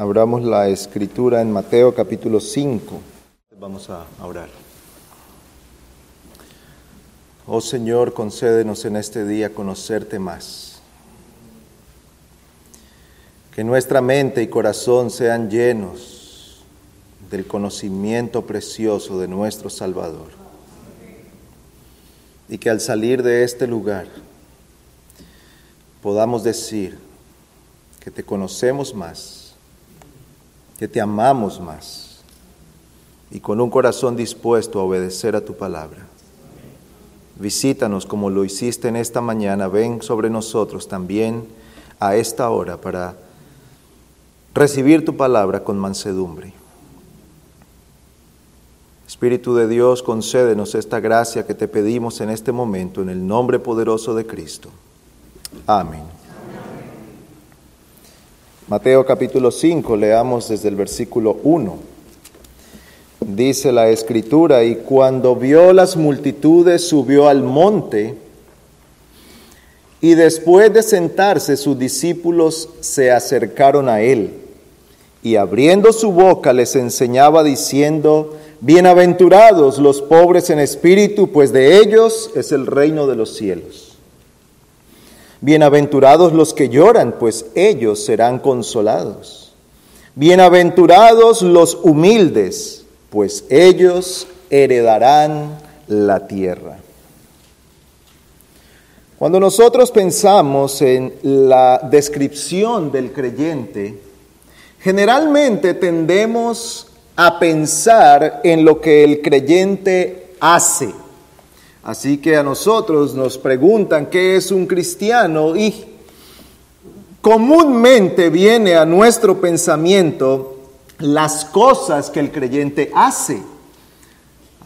Abramos la escritura en Mateo capítulo 5. Vamos a orar. Oh Señor, concédenos en este día conocerte más. Que nuestra mente y corazón sean llenos del conocimiento precioso de nuestro Salvador. Y que al salir de este lugar podamos decir que te conocemos más que te amamos más y con un corazón dispuesto a obedecer a tu palabra. Visítanos como lo hiciste en esta mañana, ven sobre nosotros también a esta hora para recibir tu palabra con mansedumbre. Espíritu de Dios, concédenos esta gracia que te pedimos en este momento, en el nombre poderoso de Cristo. Amén. Mateo capítulo 5, leamos desde el versículo 1. Dice la escritura, y cuando vio las multitudes subió al monte, y después de sentarse sus discípulos se acercaron a él, y abriendo su boca les enseñaba diciendo, Bienaventurados los pobres en espíritu, pues de ellos es el reino de los cielos. Bienaventurados los que lloran, pues ellos serán consolados. Bienaventurados los humildes, pues ellos heredarán la tierra. Cuando nosotros pensamos en la descripción del creyente, generalmente tendemos a pensar en lo que el creyente hace Así que a nosotros nos preguntan qué es un cristiano y comúnmente viene a nuestro pensamiento las cosas que el creyente hace.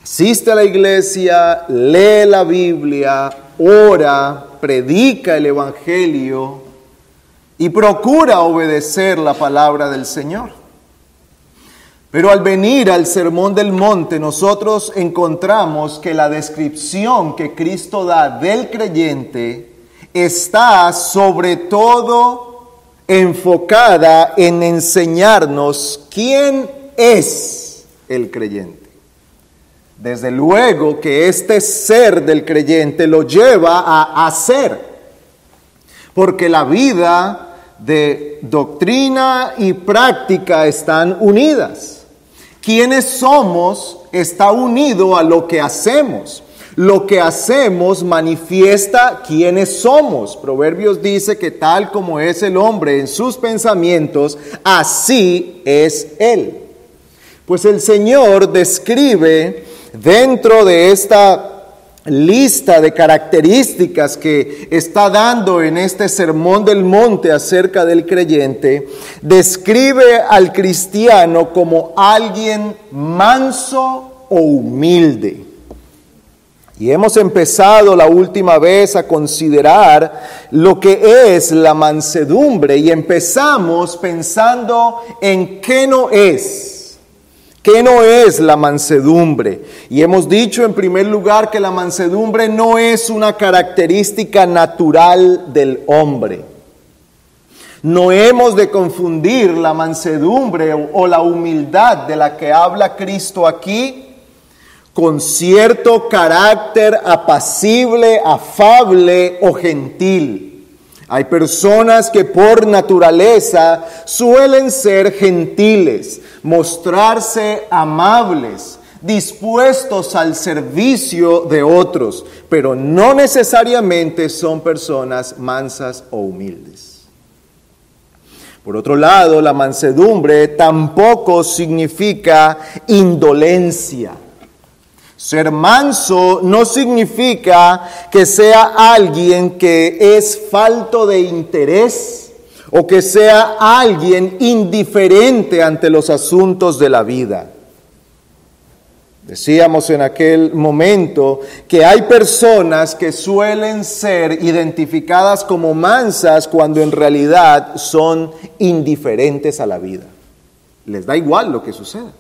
Asiste a la iglesia, lee la Biblia, ora, predica el Evangelio y procura obedecer la palabra del Señor. Pero al venir al Sermón del Monte, nosotros encontramos que la descripción que Cristo da del creyente está sobre todo enfocada en enseñarnos quién es el creyente. Desde luego que este ser del creyente lo lleva a hacer, porque la vida de doctrina y práctica están unidas. Quienes somos está unido a lo que hacemos. Lo que hacemos manifiesta quiénes somos. Proverbios dice que tal como es el hombre en sus pensamientos, así es él. Pues el Señor describe dentro de esta lista de características que está dando en este sermón del monte acerca del creyente, describe al cristiano como alguien manso o humilde. Y hemos empezado la última vez a considerar lo que es la mansedumbre y empezamos pensando en qué no es. ¿Qué no es la mansedumbre? Y hemos dicho en primer lugar que la mansedumbre no es una característica natural del hombre. No hemos de confundir la mansedumbre o la humildad de la que habla Cristo aquí con cierto carácter apacible, afable o gentil. Hay personas que por naturaleza suelen ser gentiles, mostrarse amables, dispuestos al servicio de otros, pero no necesariamente son personas mansas o humildes. Por otro lado, la mansedumbre tampoco significa indolencia. Ser manso no significa que sea alguien que es falto de interés o que sea alguien indiferente ante los asuntos de la vida. Decíamos en aquel momento que hay personas que suelen ser identificadas como mansas cuando en realidad son indiferentes a la vida. Les da igual lo que suceda.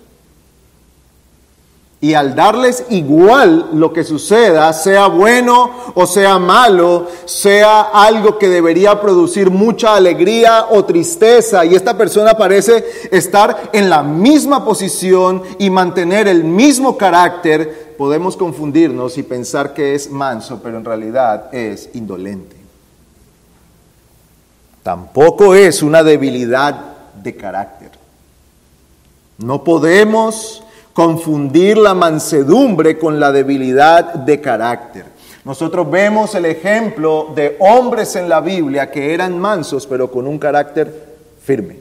Y al darles igual lo que suceda, sea bueno o sea malo, sea algo que debería producir mucha alegría o tristeza, y esta persona parece estar en la misma posición y mantener el mismo carácter, podemos confundirnos y pensar que es manso, pero en realidad es indolente. Tampoco es una debilidad de carácter. No podemos confundir la mansedumbre con la debilidad de carácter. Nosotros vemos el ejemplo de hombres en la Biblia que eran mansos pero con un carácter firme.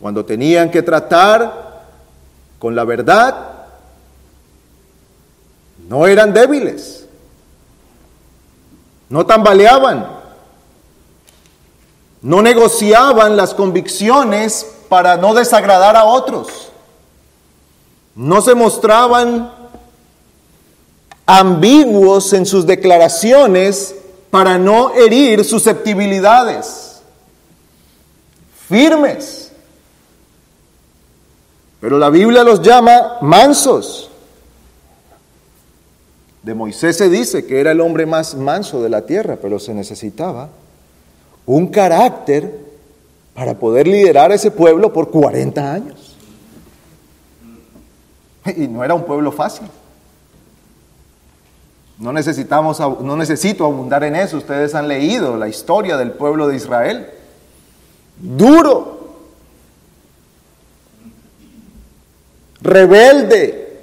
Cuando tenían que tratar con la verdad, no eran débiles, no tambaleaban, no negociaban las convicciones para no desagradar a otros. No se mostraban ambiguos en sus declaraciones para no herir susceptibilidades. Firmes. Pero la Biblia los llama mansos. De Moisés se dice que era el hombre más manso de la tierra, pero se necesitaba un carácter para poder liderar ese pueblo por 40 años. Y no era un pueblo fácil. No necesitamos, no necesito abundar en eso. Ustedes han leído la historia del pueblo de Israel. Duro, rebelde,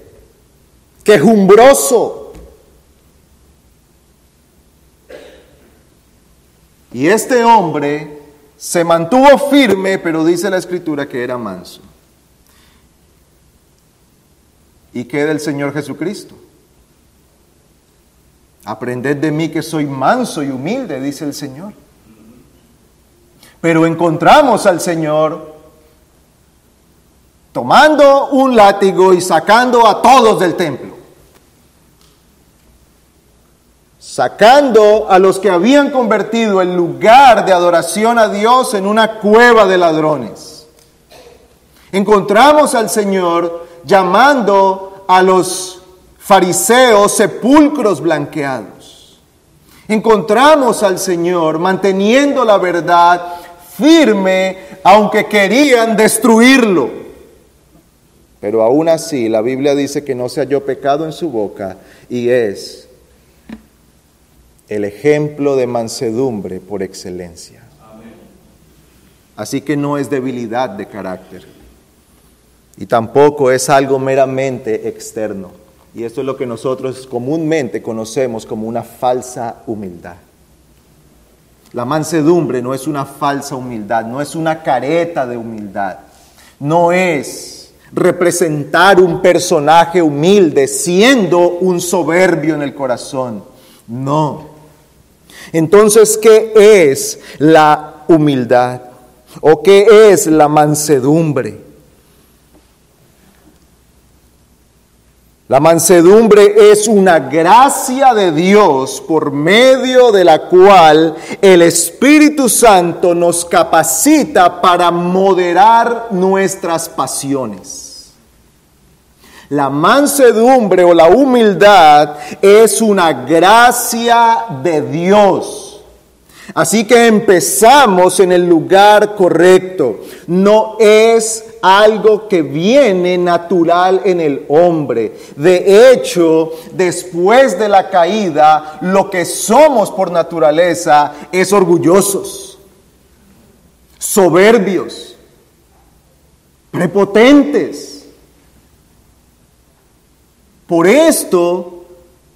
quejumbroso. Y este hombre se mantuvo firme, pero dice la escritura que era manso. ¿Y qué del Señor Jesucristo? Aprended de mí que soy manso y humilde, dice el Señor. Pero encontramos al Señor tomando un látigo y sacando a todos del templo. Sacando a los que habían convertido el lugar de adoración a Dios en una cueva de ladrones. Encontramos al Señor llamando a los fariseos sepulcros blanqueados. Encontramos al Señor manteniendo la verdad firme aunque querían destruirlo. Pero aún así la Biblia dice que no se halló pecado en su boca y es el ejemplo de mansedumbre por excelencia. Así que no es debilidad de carácter y tampoco es algo meramente externo. Y esto es lo que nosotros comúnmente conocemos como una falsa humildad. La mansedumbre no es una falsa humildad, no es una careta de humildad, no es representar un personaje humilde siendo un soberbio en el corazón. No, entonces, ¿qué es la humildad? ¿O qué es la mansedumbre? La mansedumbre es una gracia de Dios por medio de la cual el Espíritu Santo nos capacita para moderar nuestras pasiones. La mansedumbre o la humildad es una gracia de Dios. Así que empezamos en el lugar correcto. No es algo que viene natural en el hombre. De hecho, después de la caída, lo que somos por naturaleza es orgullosos, soberbios, prepotentes por esto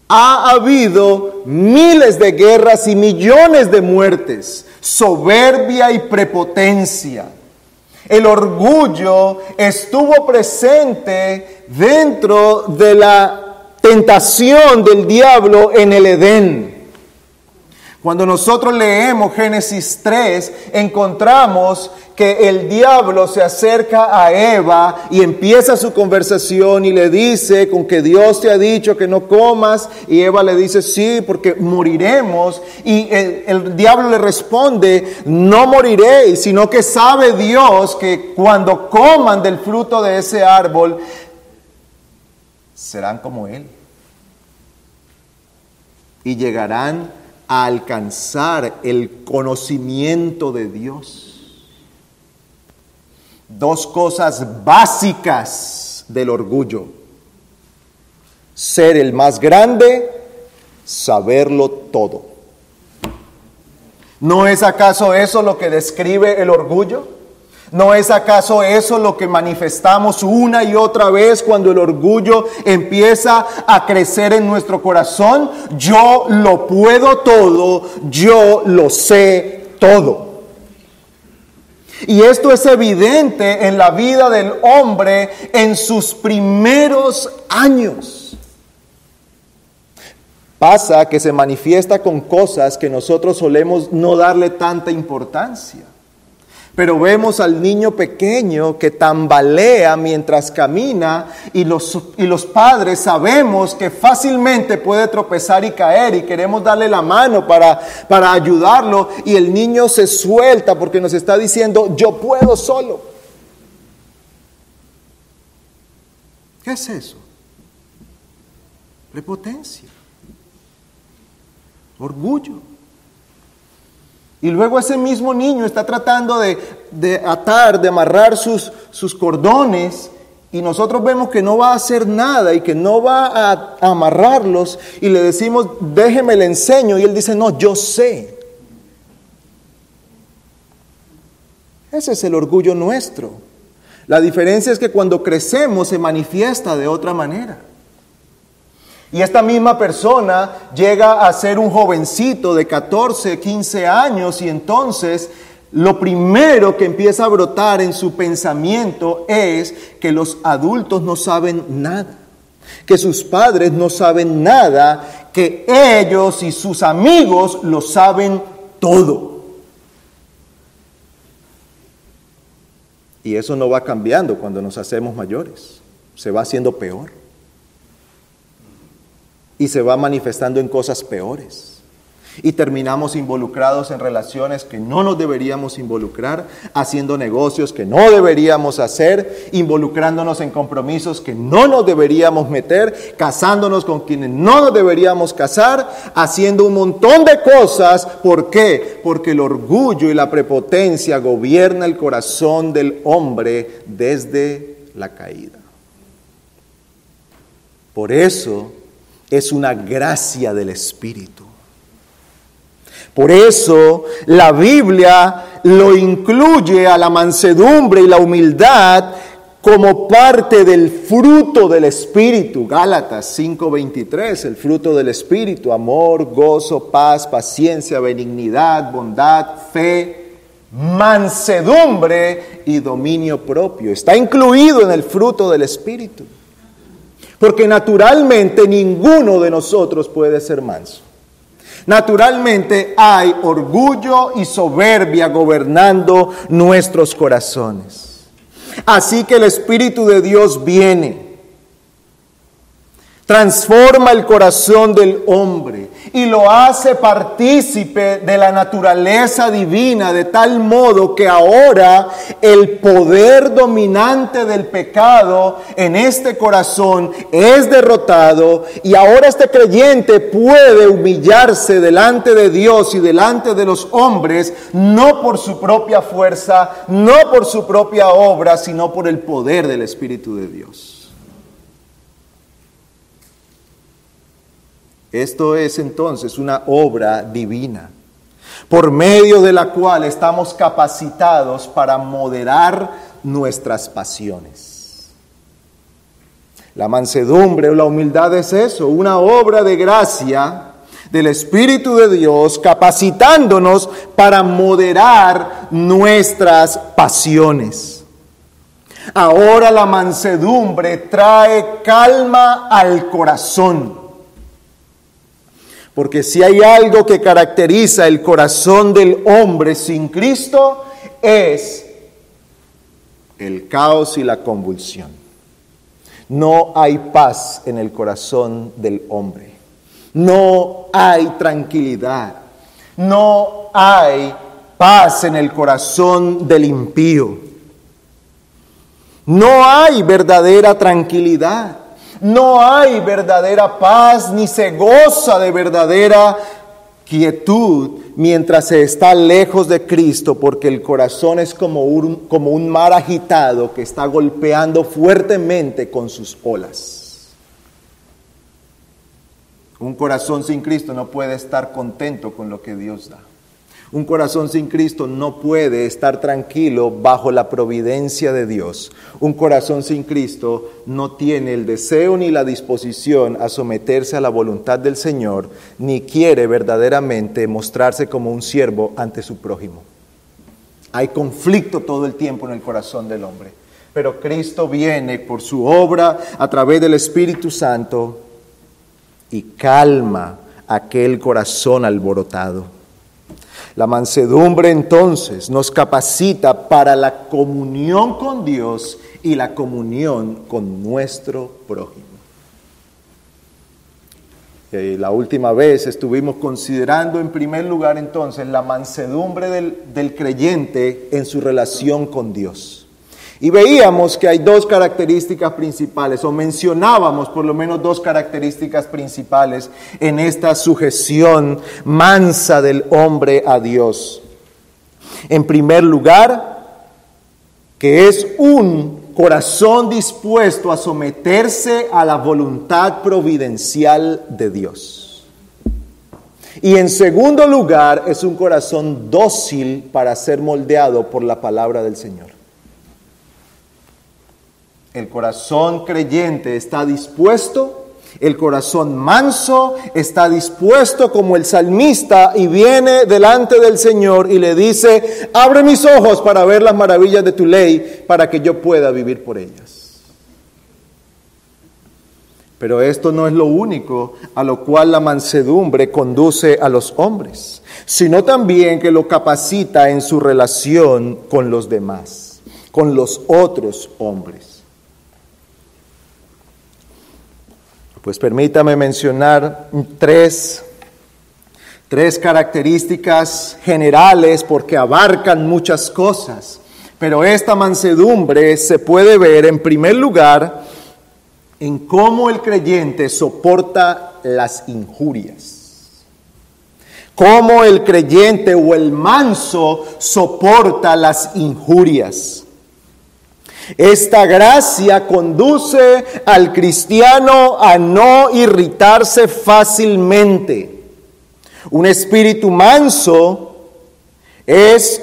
ha habido miles de guerras y millones de muertes, soberbia y prepotencia. El orgullo estuvo presente dentro de la tentación del diablo en el Edén. Cuando nosotros leemos Génesis 3, encontramos que el diablo se acerca a Eva y empieza su conversación y le dice con que Dios te ha dicho que no comas y Eva le dice sí porque moriremos y el, diablo le responde no moriréis sino que sabe Dios que cuando coman del fruto de ese árbol serán como él. Y llegarán a alcanzar el conocimiento de Dios. Dos cosas básicas del orgullo. Ser el más grande, saberlo todo. ¿No es acaso eso lo que describe el orgullo? ¿No es acaso eso lo que manifestamos una y otra vez cuando el orgullo empieza a crecer en nuestro corazón? Yo lo puedo todo, yo lo sé todo. Y esto es evidente en la vida del hombre en sus primeros años. Pasa que se manifiesta con cosas que nosotros solemos no darle tanta importancia. Pero vemos al niño pequeño que tambalea mientras camina y los, y los padres sabemos que fácilmente puede tropezar y caer y queremos darle la mano para, para ayudarlo y el niño se suelta porque nos está diciendo, yo puedo solo. ¿Qué es eso? Prepotencia, orgullo. Y luego ese mismo niño está tratando de, atar, de amarrar sus, sus, cordones y nosotros vemos que no va a hacer nada y que no va a amarrarlos y le decimos, déjeme le enseño y él dice, no, yo sé. Ese es el orgullo nuestro. La diferencia es que cuando crecemos se manifiesta de otra manera. Y esta misma persona llega a ser un jovencito de 14, 15 años y entonces lo primero que empieza a brotar en su pensamiento es que los adultos no saben nada, que sus padres no saben nada, que ellos y sus amigos lo saben todo. Y eso no va cambiando cuando nos hacemos mayores, se va haciendo peor y se va manifestando en cosas peores. Y terminamos involucrados en relaciones que no nos deberíamos involucrar, haciendo negocios que no deberíamos hacer, involucrándonos en compromisos que no nos deberíamos meter, casándonos con quienes no nos deberíamos casar, haciendo un montón de cosas. ¿Por qué? Porque el orgullo y la prepotencia gobierna el corazón del hombre desde la caída. Por eso es una gracia del Espíritu. Por eso la Biblia lo incluye a la mansedumbre y la humildad como parte del fruto del Espíritu. Gálatas 5:23, el fruto del Espíritu, amor, gozo, paz, paciencia, benignidad, bondad, fe, mansedumbre y dominio propio. Está incluido en el fruto del Espíritu. Porque naturalmente ninguno de nosotros puede ser manso. Naturalmente hay orgullo y soberbia gobernando nuestros corazones. Así que el Espíritu de Dios viene, transforma el corazón del hombre y lo hace partícipe de la naturaleza divina de tal modo que ahora el poder dominante del pecado en este corazón es derrotado y ahora este creyente puede humillarse delante de Dios y delante de los hombres no por su propia fuerza, no por su propia obra, sino por el poder del Espíritu de Dios. Esto es entonces una obra divina, por medio de la cual estamos capacitados para moderar nuestras pasiones. La mansedumbre o la humildad es eso, una obra de gracia del Espíritu de Dios capacitándonos para moderar nuestras pasiones. Ahora la mansedumbre trae calma al corazón Porque si hay algo que caracteriza el corazón del hombre sin Cristo, es el caos y la convulsión. No hay paz en el corazón del hombre. No hay tranquilidad. No hay paz en el corazón del impío. No hay verdadera tranquilidad. No hay verdadera paz ni se goza de verdadera quietud mientras se está lejos de Cristo, porque el corazón es como un, como un mar agitado que está golpeando fuertemente con sus olas. Un corazón sin Cristo no puede estar contento con lo que Dios da. Un corazón sin Cristo no puede estar tranquilo bajo la providencia de Dios. Un corazón sin Cristo no tiene el deseo ni la disposición a someterse a la voluntad del Señor, ni quiere verdaderamente mostrarse como un siervo ante su prójimo. Hay conflicto todo el tiempo en el corazón del hombre. Pero Cristo viene por su obra a través del Espíritu Santo y calma aquel corazón alborotado. La mansedumbre entonces nos capacita para la comunión con Dios y la comunión con nuestro prójimo. Y la última vez estuvimos considerando en primer lugar entonces la mansedumbre del, del creyente en su relación con Dios. Y veíamos que hay dos características principales, o mencionábamos por lo menos dos características principales en esta sujeción mansa del hombre a Dios. En primer lugar, que es un corazón dispuesto a someterse a la voluntad providencial de Dios. Y en segundo lugar, es un corazón dócil para ser moldeado por la palabra del Señor. El corazón creyente está dispuesto, el corazón manso está dispuesto como el salmista y viene delante del Señor y le dice, abre mis ojos para ver las maravillas de tu ley, para que yo pueda vivir por ellas. Pero esto no es lo único a lo cual la mansedumbre conduce a los hombres, sino también que lo capacita en su relación con los demás, con los otros hombres. Pues permítame mencionar tres, tres características generales porque abarcan muchas cosas. Pero esta mansedumbre se puede ver en primer lugar en cómo el creyente soporta las injurias. Cómo el creyente o el manso soporta las injurias. Esta gracia conduce al cristiano a no irritarse fácilmente. Un espíritu manso es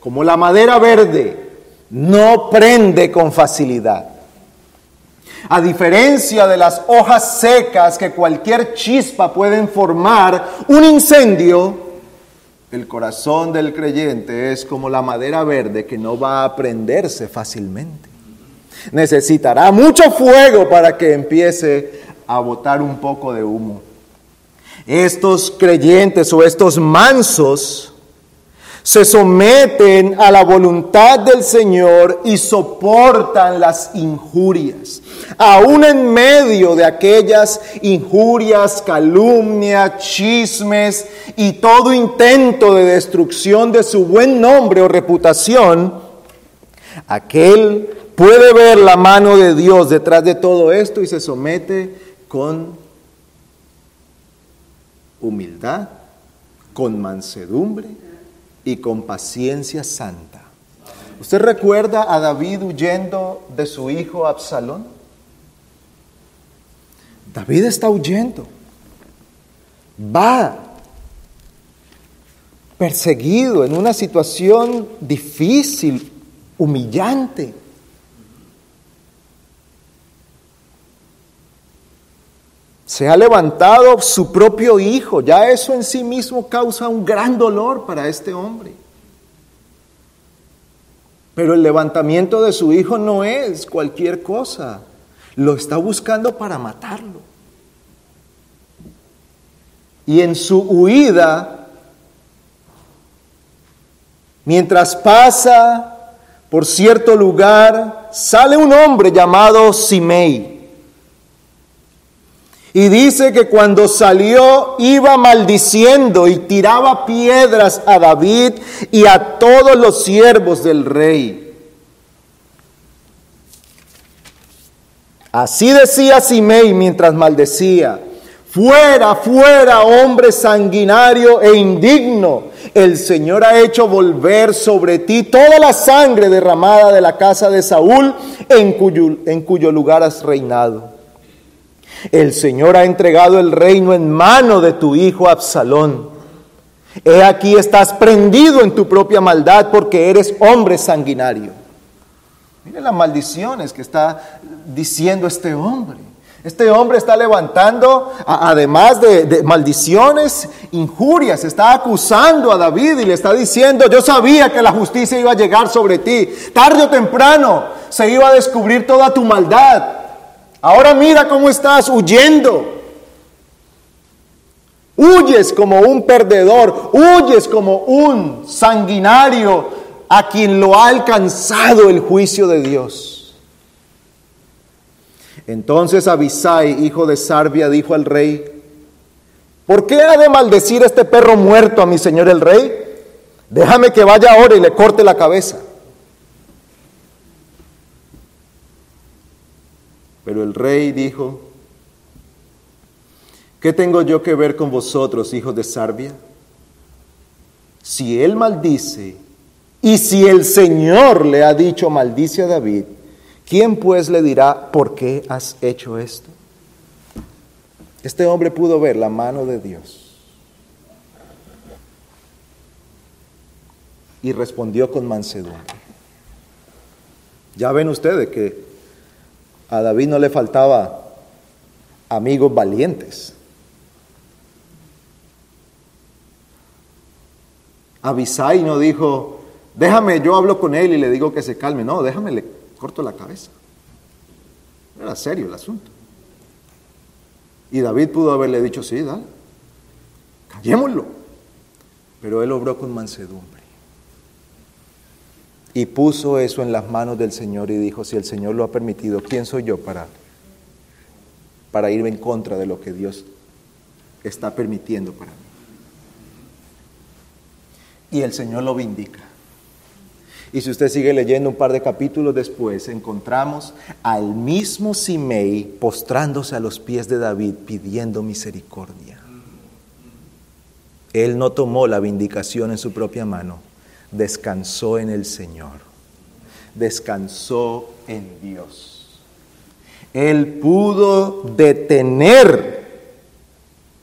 como la madera verde, no prende con facilidad. A diferencia de las hojas secas que cualquier chispa pueden formar un incendio, el corazón del creyente es como la madera verde que no va a prenderse fácilmente. Necesitará mucho fuego para que empiece a botar un poco de humo. Estos creyentes o estos mansos se someten a la voluntad del Señor y soportan las injurias. Aún en medio de aquellas injurias, calumnias, chismes y todo intento de destrucción de su buen nombre o reputación, aquel puede ver la mano de Dios detrás de todo esto y se somete con humildad, con mansedumbre y con paciencia santa. ¿Usted recuerda a David huyendo de su hijo Absalón? David está huyendo. Va perseguido en una situación difícil, humillante. Se ha levantado su propio hijo. Ya eso en sí mismo causa un gran dolor para este hombre. Pero el levantamiento de su hijo no es cualquier cosa. Lo está buscando para matarlo. Y en su huida, mientras pasa por cierto lugar, sale un hombre llamado Simei. Y dice que cuando salió iba maldiciendo y tiraba piedras a David y a todos los siervos del rey. Así decía Simei mientras maldecía. Fuera, fuera, hombre sanguinario e indigno. El Señor ha hecho volver sobre ti toda la sangre derramada de la casa de Saúl en cuyo, en cuyo lugar has reinado. El Señor ha entregado el reino en mano de tu hijo Absalón. He aquí estás prendido en tu propia maldad porque eres hombre sanguinario. Mire las maldiciones que está diciendo este hombre. Este hombre está levantando, además de, de, maldiciones, injurias, está acusando a David y le está diciendo, yo sabía que la justicia iba a llegar sobre ti. Tarde o temprano se iba a descubrir toda tu maldad. Ahora mira cómo estás huyendo. Huyes como un perdedor, huyes como un sanguinario a quien lo ha alcanzado el juicio de Dios. Entonces Abisai, hijo de Sarbia, dijo al rey, ¿por qué ha de maldecir este perro muerto a mi señor el rey? Déjame que vaya ahora y le corte la cabeza. Pero el rey dijo, ¿qué tengo yo que ver con vosotros, hijos de Sarbia? Si él maldice y si el Señor le ha dicho maldice a David, ¿quién pues le dirá por qué has hecho esto? Este hombre pudo ver la mano de Dios. Y respondió con mansedumbre. Ya ven ustedes que a David no le faltaba amigos valientes. Abisai no dijo, déjame, yo hablo con él y le digo que se calme. No, déjame, le corto la cabeza. Era serio el asunto. Y David pudo haberle dicho, sí, dale, callémoslo. Pero él obró con mansedumbre. Y puso eso en las manos del Señor y dijo, si el Señor lo ha permitido, ¿quién soy yo para, para irme en contra de lo que Dios está permitiendo para mí? Y el Señor lo vindica. Y si usted sigue leyendo un par de capítulos después, encontramos al mismo Simei postrándose a los pies de David pidiendo misericordia. Él no tomó la vindicación en su propia mano, descansó en el Señor, descansó en Dios. Él pudo detener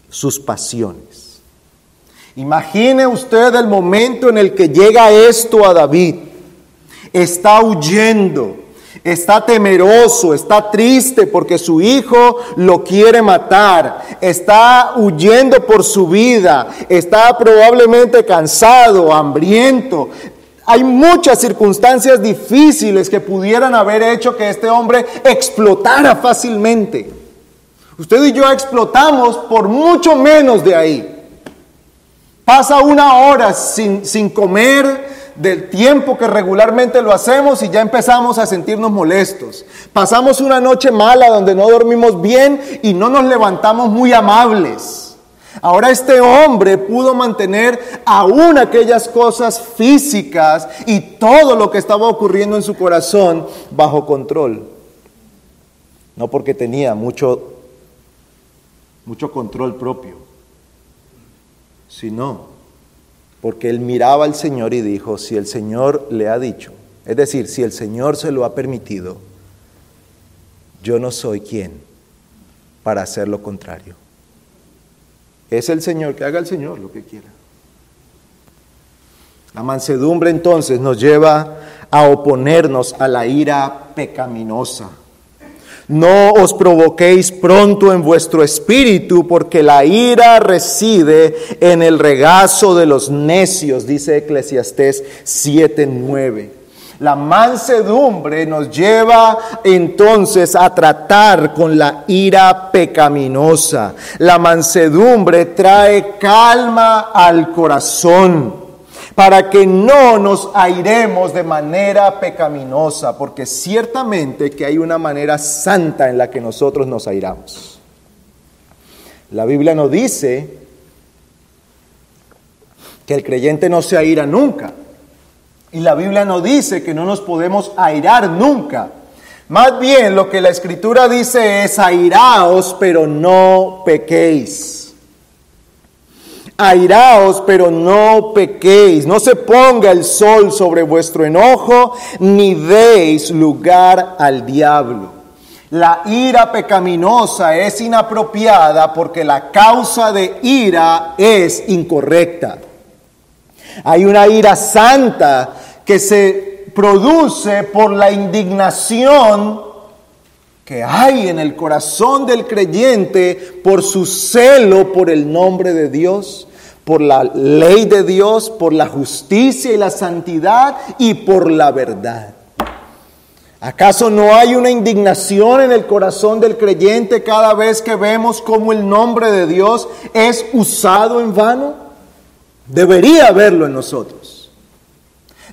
sus pasiones. Imagine usted el momento en el que llega esto a David. Está huyendo, está temeroso, está triste porque su hijo lo quiere matar, está huyendo por su vida, está probablemente cansado, hambriento. Hay muchas circunstancias difíciles que pudieran haber hecho que este hombre explotara fácilmente. Usted y yo explotamos por mucho menos de ahí. Pasa una hora sin, sin comer, del tiempo que regularmente lo hacemos y ya empezamos a sentirnos molestos. Pasamos una noche mala donde no dormimos bien y no nos levantamos muy amables. Ahora este hombre pudo mantener aún aquellas cosas físicas y todo lo que estaba ocurriendo en su corazón bajo control. No porque tenía mucho, mucho control propio, sino porque él miraba al Señor y dijo, si el Señor le ha dicho, es decir, si el Señor se lo ha permitido, yo no soy quien para hacer lo contrario. Es el Señor, que haga el Señor lo que quiera. La mansedumbre entonces nos lleva a oponernos a la ira pecaminosa no os provoquéis pronto en vuestro espíritu, porque la ira reside en el regazo de los necios, dice Eclesiastés 7:9. La mansedumbre nos lleva entonces a tratar con la ira pecaminosa. La mansedumbre trae calma al corazón para que no nos airemos de manera pecaminosa, porque ciertamente que hay una manera santa en la que nosotros nos airamos. La Biblia nos dice que el creyente no se aira nunca. Y la Biblia no dice que no nos podemos airar nunca. Más bien lo que la escritura dice es airaos, pero no pequéis. Airaos, pero no pequéis. No se ponga el sol sobre vuestro enojo, ni deis lugar al diablo. La ira pecaminosa es inapropiada porque la causa de ira es incorrecta. Hay una ira santa que se produce por la indignación que hay en el corazón del creyente por su celo por el nombre de Dios, por la ley de Dios, por la justicia y la santidad y por la verdad. ¿Acaso no hay una indignación en el corazón del creyente cada vez que vemos cómo el nombre de Dios es usado en vano? Debería haberlo en nosotros.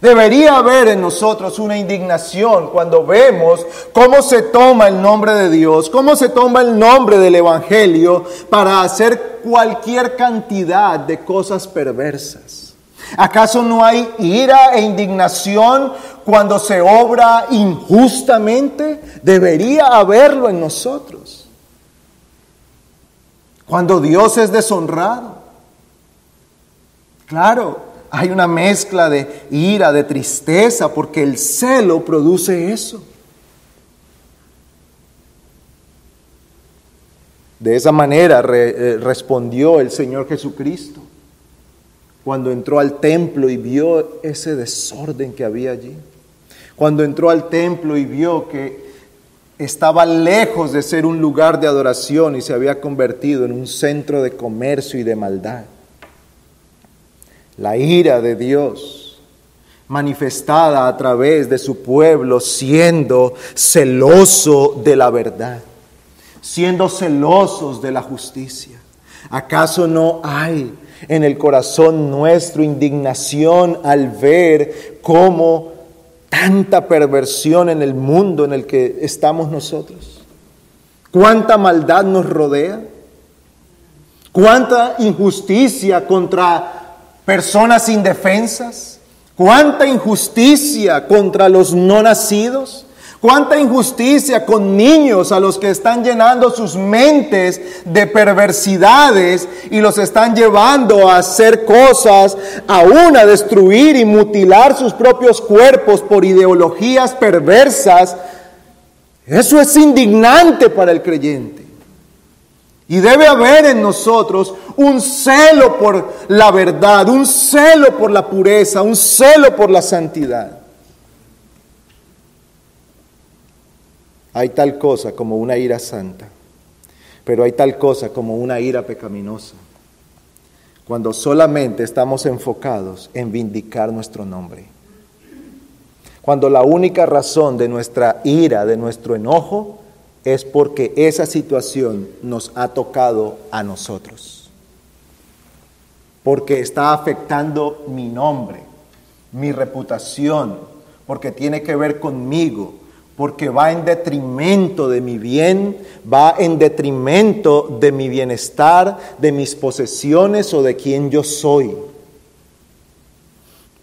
Debería haber en nosotros una indignación cuando vemos cómo se toma el nombre de Dios, cómo se toma el nombre del Evangelio para hacer cualquier cantidad de cosas perversas. ¿Acaso no hay ira e indignación cuando se obra injustamente? Debería haberlo en nosotros. Cuando Dios es deshonrado. Claro, hay una mezcla de ira, de tristeza, porque el celo produce eso. De esa manera eh, respondió el Señor Jesucristo cuando entró al templo y vio ese desorden que había allí. Cuando entró al templo y vio que estaba lejos de ser un lugar de adoración y se había convertido en un centro de comercio y de maldad la ira de Dios manifestada a través de su pueblo siendo celoso de la verdad, siendo celosos de la justicia. ¿Acaso no hay en el corazón nuestro indignación al ver cómo tanta perversión en el mundo en el que estamos nosotros? ¿Cuánta maldad nos rodea? ¿Cuánta injusticia contra personas indefensas, cuánta injusticia contra los no nacidos, cuánta injusticia con niños a los que están llenando sus mentes de perversidades y los están llevando a hacer cosas, aún a destruir y mutilar sus propios cuerpos por ideologías perversas. Eso es indignante para el creyente. Y debe haber en nosotros un celo por la verdad, un celo por la pureza, un celo por la santidad. Hay tal cosa como una ira santa, pero hay tal cosa como una ira pecaminosa, cuando solamente estamos enfocados en vindicar nuestro nombre. Cuando la única razón de nuestra ira, de nuestro enojo, es porque esa situación nos ha tocado a nosotros. Porque está afectando mi nombre, mi reputación, porque tiene que ver conmigo, porque va en detrimento de mi bien, va en detrimento de mi bienestar, de mis posesiones o de quien yo soy.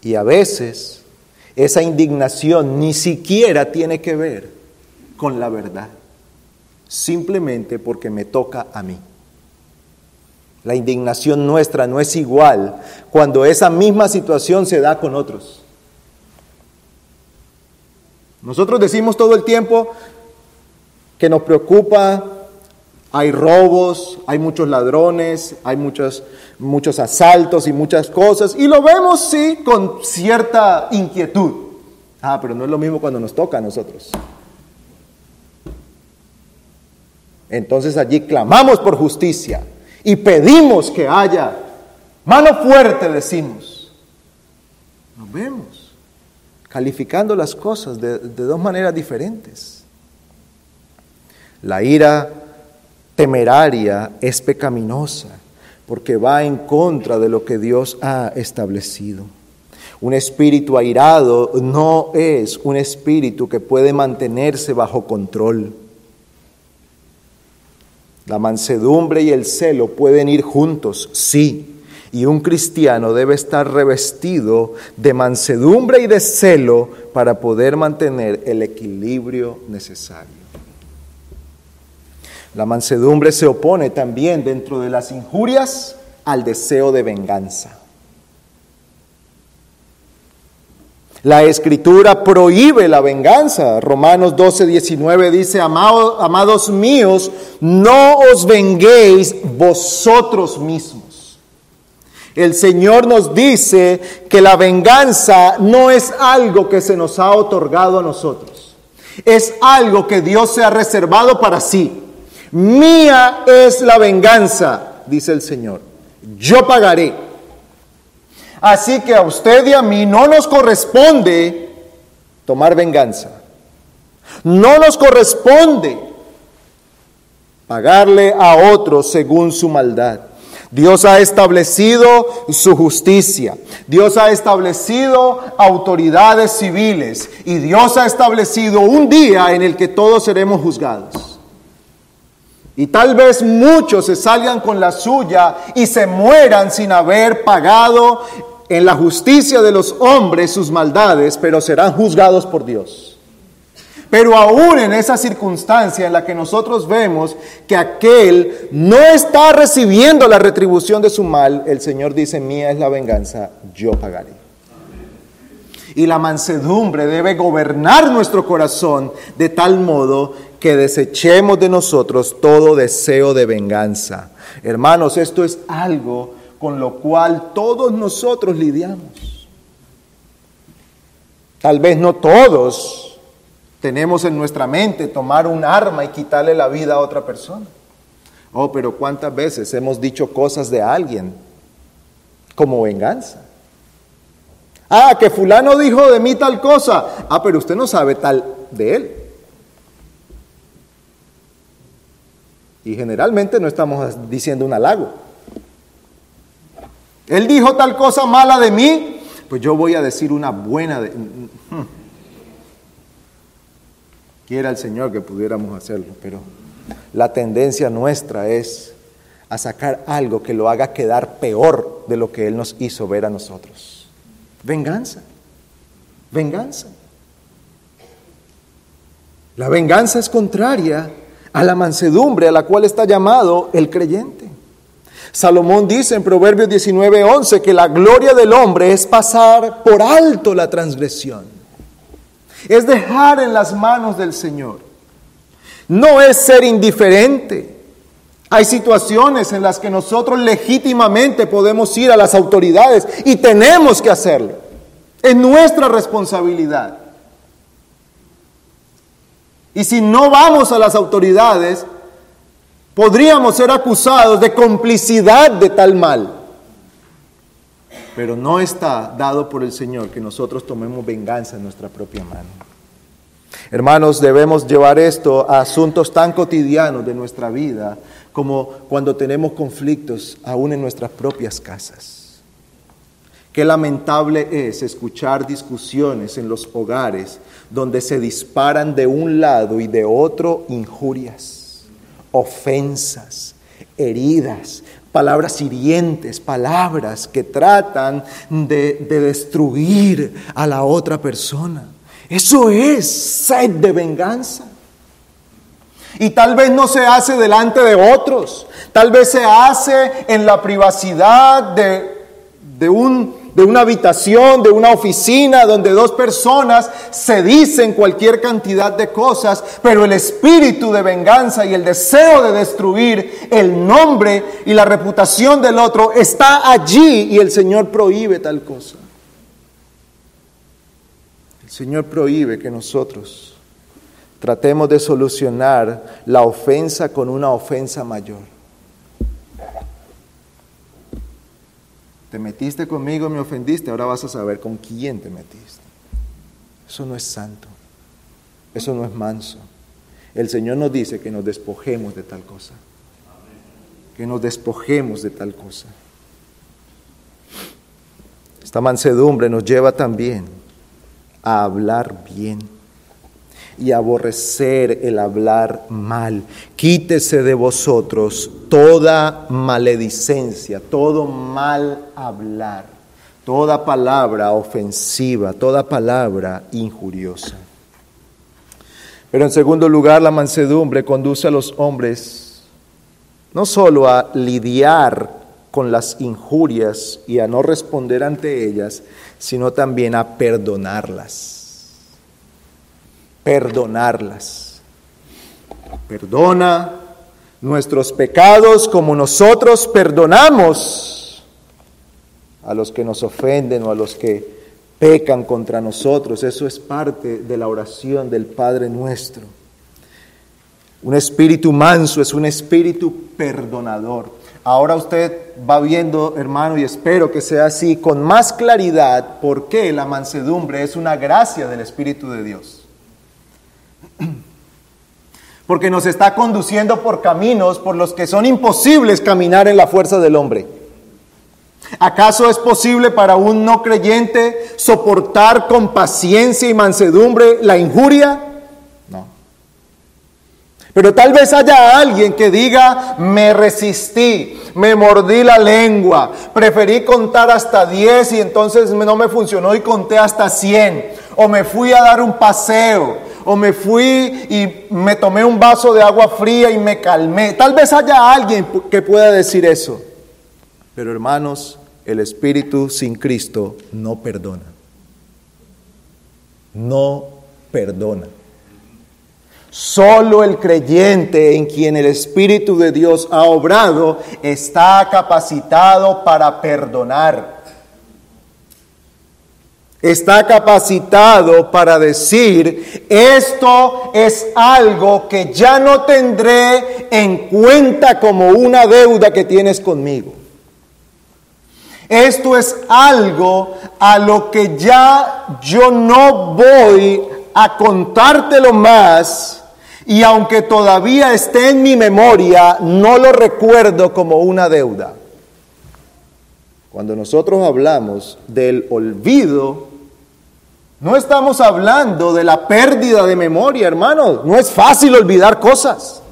Y a veces esa indignación ni siquiera tiene que ver con la verdad simplemente porque me toca a mí. La indignación nuestra no es igual cuando esa misma situación se da con otros. Nosotros decimos todo el tiempo que nos preocupa, hay robos, hay muchos ladrones, hay muchos, muchos asaltos y muchas cosas, y lo vemos sí con cierta inquietud. Ah, pero no es lo mismo cuando nos toca a nosotros. Entonces allí clamamos por justicia y pedimos que haya mano fuerte, decimos. Nos vemos calificando las cosas de, de dos maneras diferentes. La ira temeraria es pecaminosa porque va en contra de lo que Dios ha establecido. Un espíritu airado no es un espíritu que puede mantenerse bajo control. La mansedumbre y el celo pueden ir juntos, sí, y un cristiano debe estar revestido de mansedumbre y de celo para poder mantener el equilibrio necesario. La mansedumbre se opone también dentro de las injurias al deseo de venganza. La escritura prohíbe la venganza. Romanos 12, 19 dice, amados míos, no os venguéis vosotros mismos. El Señor nos dice que la venganza no es algo que se nos ha otorgado a nosotros. Es algo que Dios se ha reservado para sí. Mía es la venganza, dice el Señor. Yo pagaré. Así que a usted y a mí no nos corresponde tomar venganza. No nos corresponde pagarle a otros según su maldad. Dios ha establecido su justicia. Dios ha establecido autoridades civiles. Y Dios ha establecido un día en el que todos seremos juzgados. Y tal vez muchos se salgan con la suya y se mueran sin haber pagado en la justicia de los hombres sus maldades, pero serán juzgados por Dios. Pero aún en esa circunstancia en la que nosotros vemos que aquel no está recibiendo la retribución de su mal, el Señor dice, mía es la venganza, yo pagaré. Y la mansedumbre debe gobernar nuestro corazón de tal modo que desechemos de nosotros todo deseo de venganza. Hermanos, esto es algo con lo cual todos nosotros lidiamos. Tal vez no todos tenemos en nuestra mente tomar un arma y quitarle la vida a otra persona. Oh, pero cuántas veces hemos dicho cosas de alguien como venganza. Ah, que fulano dijo de mí tal cosa. Ah, pero usted no sabe tal de él. Y generalmente no estamos diciendo un halago. Él dijo tal cosa mala de mí, pues yo voy a decir una buena de... Quiera el Señor que pudiéramos hacerlo, pero la tendencia nuestra es a sacar algo que lo haga quedar peor de lo que Él nos hizo ver a nosotros. Venganza, venganza. La venganza es contraria a la mansedumbre a la cual está llamado el creyente. Salomón dice en Proverbios 19:11 que la gloria del hombre es pasar por alto la transgresión, es dejar en las manos del Señor. No es ser indiferente. Hay situaciones en las que nosotros legítimamente podemos ir a las autoridades y tenemos que hacerlo. Es nuestra responsabilidad. Y si no vamos a las autoridades, podríamos ser acusados de complicidad de tal mal. Pero no está dado por el Señor que nosotros tomemos venganza en nuestra propia mano. Hermanos, debemos llevar esto a asuntos tan cotidianos de nuestra vida como cuando tenemos conflictos aún en nuestras propias casas. Qué lamentable es escuchar discusiones en los hogares donde se disparan de un lado y de otro injurias, ofensas, heridas, palabras hirientes, palabras que tratan de, destruir a la otra persona. Eso es sed de venganza. Y tal vez no se hace delante de otros, tal vez se hace en la privacidad de, de un de una habitación, de una oficina, donde dos personas se dicen cualquier cantidad de cosas, pero el espíritu de venganza y el deseo de destruir el nombre y la reputación del otro está allí y el Señor prohíbe tal cosa. El Señor prohíbe que nosotros tratemos de solucionar la ofensa con una ofensa mayor. Te metiste conmigo, me ofendiste, ahora vas a saber con quién te metiste. Eso no es santo. Eso no es manso. El Señor nos dice que nos despojemos de tal cosa. Que nos despojemos de tal cosa. Esta mansedumbre nos lleva también a hablar bien y aborrecer el hablar mal. Quítese de vosotros toda maledicencia, todo mal hablar, toda palabra ofensiva, toda palabra injuriosa. Pero en segundo lugar, la mansedumbre conduce a los hombres no solo a lidiar con las injurias y a no responder ante ellas, sino también a perdonarlas. Perdonarlas. Perdona nuestros pecados como nosotros perdonamos a los que nos ofenden o a los que pecan contra nosotros. Eso es parte de la oración del Padre nuestro. Un espíritu manso es un espíritu perdonador. Ahora usted va viendo, hermano, y espero que sea así, con más claridad, por qué la mansedumbre es una gracia del Espíritu de Dios. Porque nos está conduciendo por caminos por los que son imposibles caminar en la fuerza del hombre. ¿Acaso es posible para un no creyente soportar con paciencia y mansedumbre la injuria? No. Pero tal vez haya alguien que diga, me resistí, me mordí la lengua, preferí contar hasta 10 y entonces no me funcionó y conté hasta 100, o me fui a dar un paseo, o me fui y me tomé un vaso de agua fría y me calmé. Tal vez haya alguien que pueda decir eso. Pero hermanos, el Espíritu sin Cristo no perdona. No perdona. Solo el creyente en quien el Espíritu de Dios ha obrado está capacitado para perdonar. Está capacitado para decir, esto es algo que ya no tendré en cuenta como una deuda que tienes conmigo. Esto es algo a lo que ya yo no voy a contártelo más y aunque todavía esté en mi memoria, no lo recuerdo como una deuda. Cuando nosotros hablamos del olvido, no estamos hablando de la pérdida de memoria, hermanos. No es fácil olvidar cosas.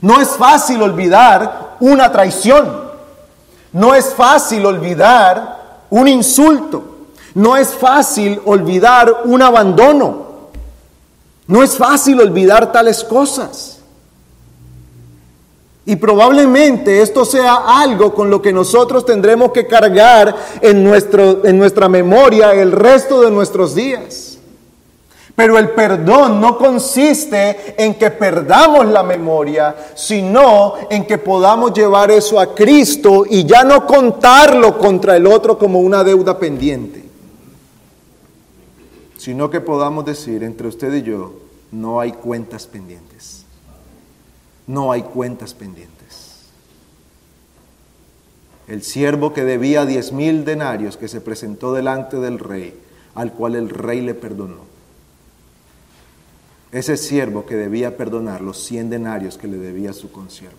No es fácil olvidar una traición. No es fácil olvidar un insulto. No es fácil olvidar un abandono. No es fácil olvidar tales cosas. Y probablemente esto sea algo con lo que nosotros tendremos que cargar en, nuestro, en nuestra memoria el resto de nuestros días. Pero el perdón no consiste en que perdamos la memoria, sino en que podamos llevar eso a Cristo y ya no contarlo contra el otro como una deuda pendiente, sino que podamos decir entre usted y yo, no hay cuentas pendientes. No hay cuentas pendientes. El siervo que debía diez mil denarios que se presentó delante del rey, al cual el rey le perdonó ese siervo que debía perdonar los cien denarios que le debía su consiervo.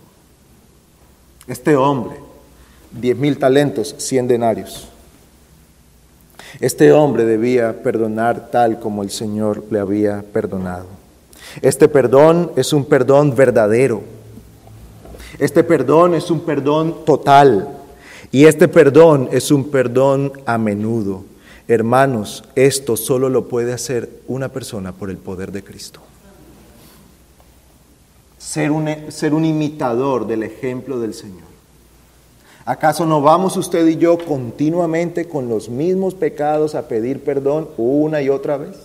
Este hombre, diez mil talentos, cien denarios. Este hombre debía perdonar tal como el Señor le había perdonado. Este perdón es un perdón verdadero. Este perdón es un perdón total. Y este perdón es un perdón a menudo. Hermanos, esto solo lo puede hacer una persona por el poder de Cristo. Ser un, ser un imitador del ejemplo del Señor. ¿Acaso no vamos usted y yo continuamente con los mismos pecados a pedir perdón una y otra vez?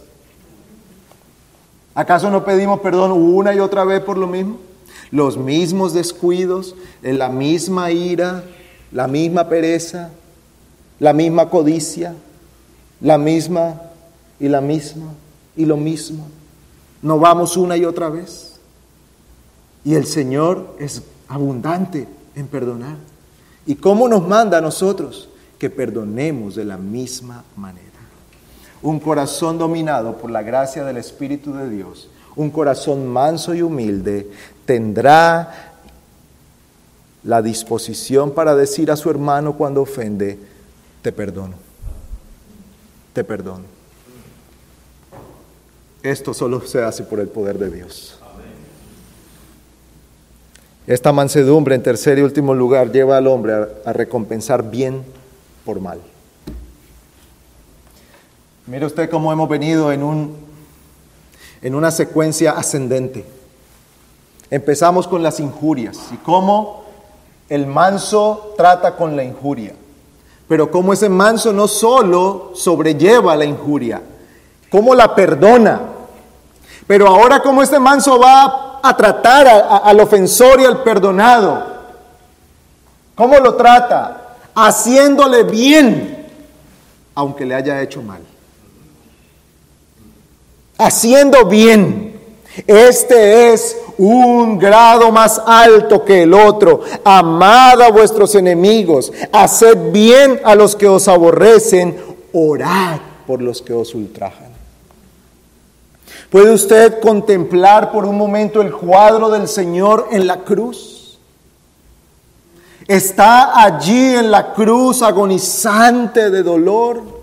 ¿Acaso no pedimos perdón una y otra vez por lo mismo? Los mismos descuidos, la misma ira, la misma pereza, la misma codicia, la misma y la misma y lo mismo. ¿No vamos una y otra vez? Y el Señor es abundante en perdonar. ¿Y cómo nos manda a nosotros? Que perdonemos de la misma manera. Un corazón dominado por la gracia del Espíritu de Dios, un corazón manso y humilde, tendrá la disposición para decir a su hermano cuando ofende, te perdono, te perdono. Esto solo se hace por el poder de Dios. Esta mansedumbre, en tercer y último lugar, lleva al hombre a, recompensar bien por mal. Mire usted cómo hemos venido en, un, en una secuencia ascendente. Empezamos con las injurias y cómo el manso trata con la injuria. Pero cómo ese manso no solo sobrelleva la injuria, cómo la perdona. Pero ahora cómo este manso va a tratar al ofensor y al perdonado. ¿Cómo lo trata? Haciéndole bien, aunque le haya hecho mal. Haciendo bien. Este es un grado más alto que el otro. Amad a vuestros enemigos, haced bien a los que os aborrecen, orad por los que os ultrajan. ¿Puede usted contemplar por un momento el cuadro del Señor en la cruz? Está allí en la cruz agonizante de dolor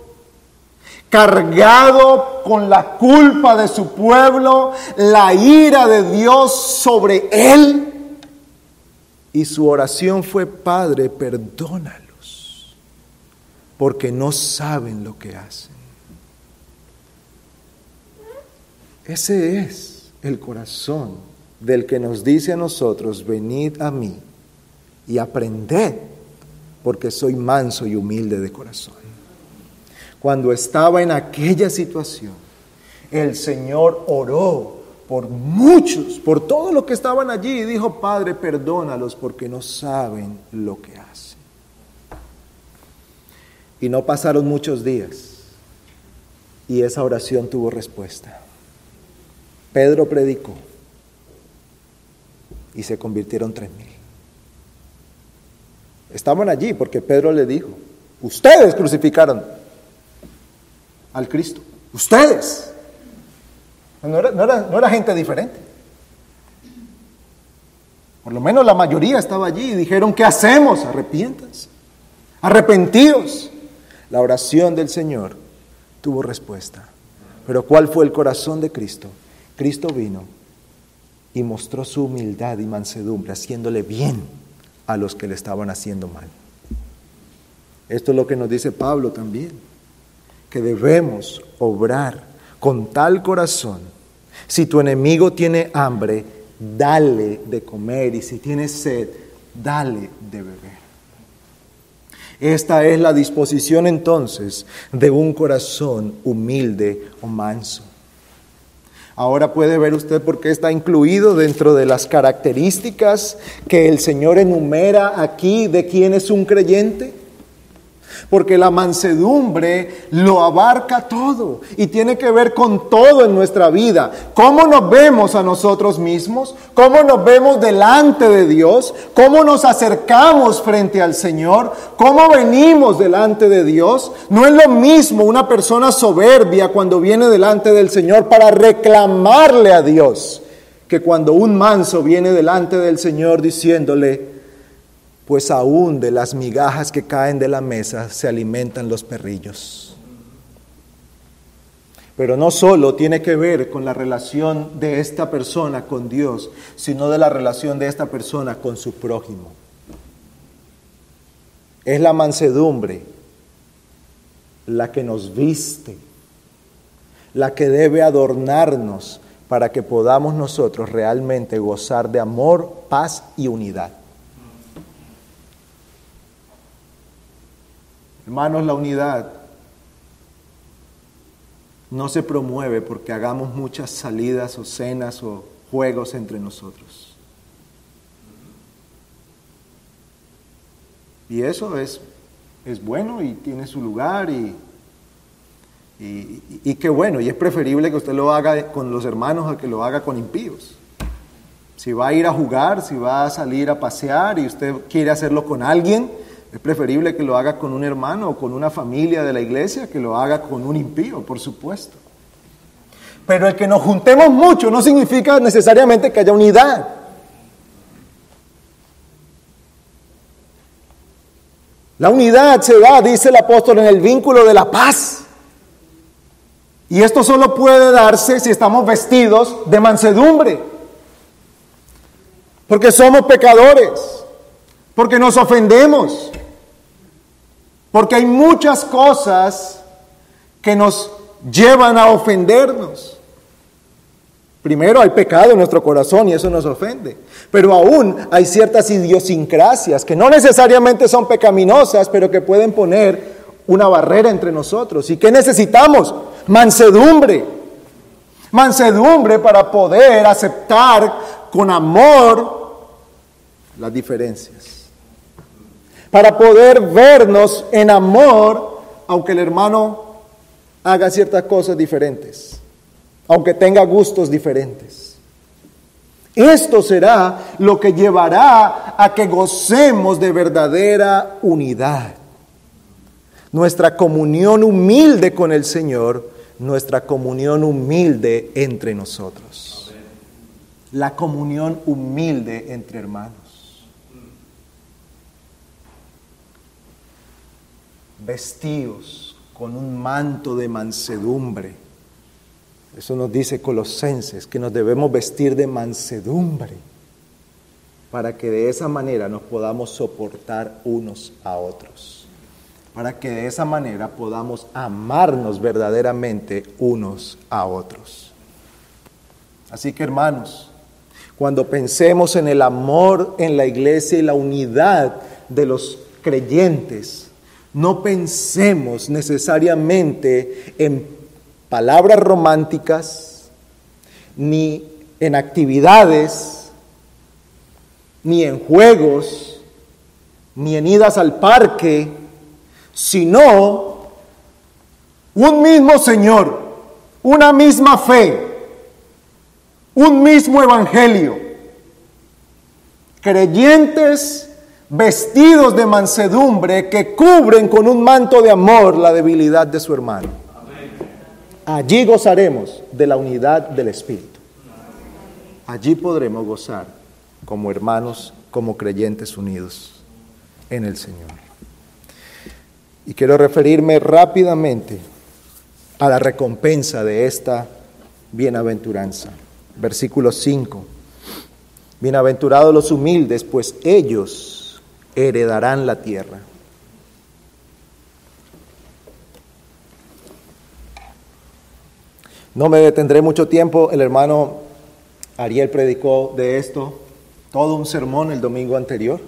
cargado con la culpa de su pueblo, la ira de Dios sobre él. Y su oración fue, Padre, perdónalos, porque no saben lo que hacen. Ese es el corazón del que nos dice a nosotros, venid a mí y aprended, porque soy manso y humilde de corazón cuando estaba en aquella situación, el Señor oró por muchos, por todos los que estaban allí y dijo, Padre, perdónalos porque no saben lo que hacen. Y no pasaron muchos días y esa oración tuvo respuesta. Pedro predicó y se convirtieron tres mil. Estaban allí porque Pedro le dijo, ustedes crucificaron al Cristo. Ustedes. No era, gente diferente. Por lo menos la mayoría estaba allí y dijeron, ¿qué hacemos? Arrepiéntanse. Arrepentidos. La oración del Señor tuvo respuesta. Pero ¿cuál fue el corazón de Cristo? Cristo vino y mostró su humildad y mansedumbre, haciéndole bien a los que le estaban haciendo mal. Esto es lo que nos dice Pablo también debemos obrar con tal corazón. Si tu enemigo tiene hambre, dale de comer y si tiene sed, dale de beber. Esta es la disposición entonces de un corazón humilde o manso. Ahora puede ver usted por qué está incluido dentro de las características que el Señor enumera aquí de quién es un creyente porque la mansedumbre lo abarca todo y tiene que ver con todo en nuestra vida. ¿Cómo nos vemos a nosotros mismos? ¿Cómo nos vemos delante de Dios? ¿Cómo nos acercamos frente al Señor? ¿Cómo venimos delante de Dios? No es lo mismo una persona soberbia cuando viene delante del Señor para reclamarle a Dios que cuando un manso viene delante del Señor diciéndole, pues aún de las migajas que caen de la mesa se alimentan los perrillos. Pero no solo tiene que ver con la relación de esta persona con Dios, sino de la relación de esta persona con su prójimo. Es la mansedumbre la que nos viste, la que debe adornarnos para que podamos nosotros realmente gozar de amor, paz y unidad. Hermanos, la unidad no se promueve porque hagamos muchas salidas o cenas o juegos entre nosotros. Y eso es, es bueno y tiene su lugar y, y, y, qué bueno. Y es preferible que usted lo haga con los hermanos a que lo haga con impíos. Si va a ir a jugar, si va a salir a pasear y usted quiere hacerlo con alguien, Es preferible que lo haga con un hermano o con una familia de la iglesia que lo haga con un impío, por supuesto. Pero el que nos juntemos mucho no significa necesariamente que haya unidad. La unidad se da, dice el apóstol, en el vínculo de la paz. Y esto solo puede darse si estamos vestidos de mansedumbre. Porque somos pecadores. Porque nos ofendemos. Porque hay muchas cosas que nos llevan a ofendernos. Primero hay pecado en nuestro corazón y eso nos ofende. Pero aún hay ciertas idiosincrasias que no necesariamente son pecaminosas, pero que pueden poner una barrera entre nosotros. ¿Y qué necesitamos? Mansedumbre. Mansedumbre para poder aceptar con amor las diferencias. Para poder vernos en amor, aunque el hermano haga ciertas cosas diferentes aunque tenga gustos diferentes. Esto será lo que llevará a que gocemos de verdadera unidad. Nuestra comunión humilde con el Señor, nuestra comunión humilde entre nosotros. La comunión humilde entre hermanos. Vestidos con un manto de mansedumbre eso nos dice Colosenses, que nos debemos vestir de mansedumbre para que de esa manera nos podamos soportar unos a otros, para que de esa manera podamos amarnos verdaderamente unos a otros. Así que hermanos, cuando pensemos en el amor en la iglesia y la unidad de los creyentes, no pensemos necesariamente en palabras románticas, ni en actividades, ni en juegos, ni en idas al parque, sino un mismo Señor, una misma fe, un mismo Evangelio, creyentes vestidos de mansedumbre que cubren con un manto de amor la debilidad de su hermano. Allí gozaremos de la unidad del Espíritu. Allí podremos gozar como hermanos, como creyentes unidos en el Señor. Y quiero referirme rápidamente a la recompensa de esta bienaventuranza. Versículo 5. Bienaventurados los humildes, pues ellos heredarán la tierra. No me detendré mucho tiempo, el hermano Ariel predicó de esto todo un sermón el domingo anterior,